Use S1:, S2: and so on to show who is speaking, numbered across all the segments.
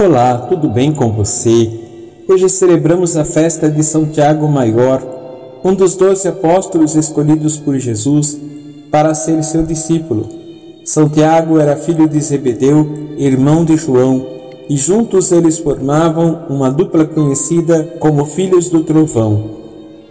S1: Olá, tudo bem com você? Hoje celebramos a festa de São Tiago Maior, um dos doze apóstolos escolhidos por Jesus para ser seu discípulo. São Tiago era filho de Zebedeu, irmão de João, e juntos eles formavam uma dupla conhecida como Filhos do Trovão.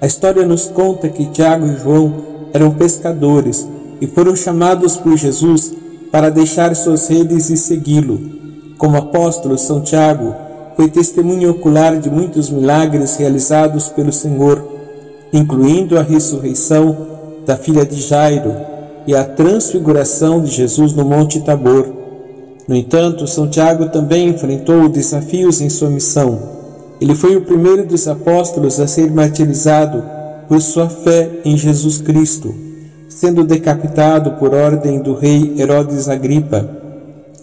S1: A história nos conta que Tiago e João eram pescadores e foram chamados por Jesus para deixar suas redes e segui-lo. Como apóstolo, São Tiago foi testemunho ocular de muitos milagres realizados pelo Senhor, incluindo a ressurreição da filha de Jairo e a transfiguração de Jesus no Monte Tabor. No entanto, São Tiago também enfrentou desafios em sua missão. Ele foi o primeiro dos apóstolos a ser martirizado por sua fé em Jesus Cristo, sendo decapitado por ordem do rei Herodes Agripa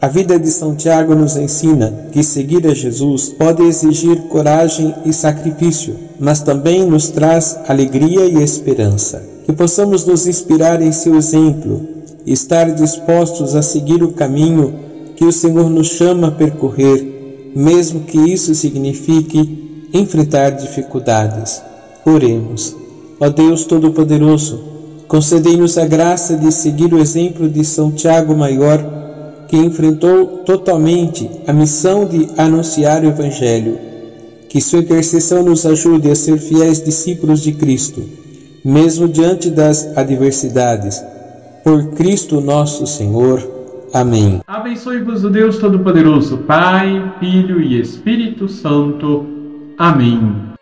S1: a vida de São Tiago nos ensina que seguir a Jesus pode exigir coragem e sacrifício, mas também nos traz alegria e esperança. Que possamos nos inspirar em seu exemplo e estar dispostos a seguir o caminho que o Senhor nos chama a percorrer, mesmo que isso signifique enfrentar dificuldades. Oremos. Ó Deus Todo-Poderoso, concedei-nos a graça de seguir o exemplo de São Tiago Maior que enfrentou totalmente a missão de anunciar o Evangelho. Que sua intercessão nos ajude a ser fiéis discípulos de Cristo, mesmo diante das adversidades. Por Cristo nosso Senhor. Amém.
S2: Abençoe-vos o Deus Todo-Poderoso, Pai, Filho e Espírito Santo. Amém.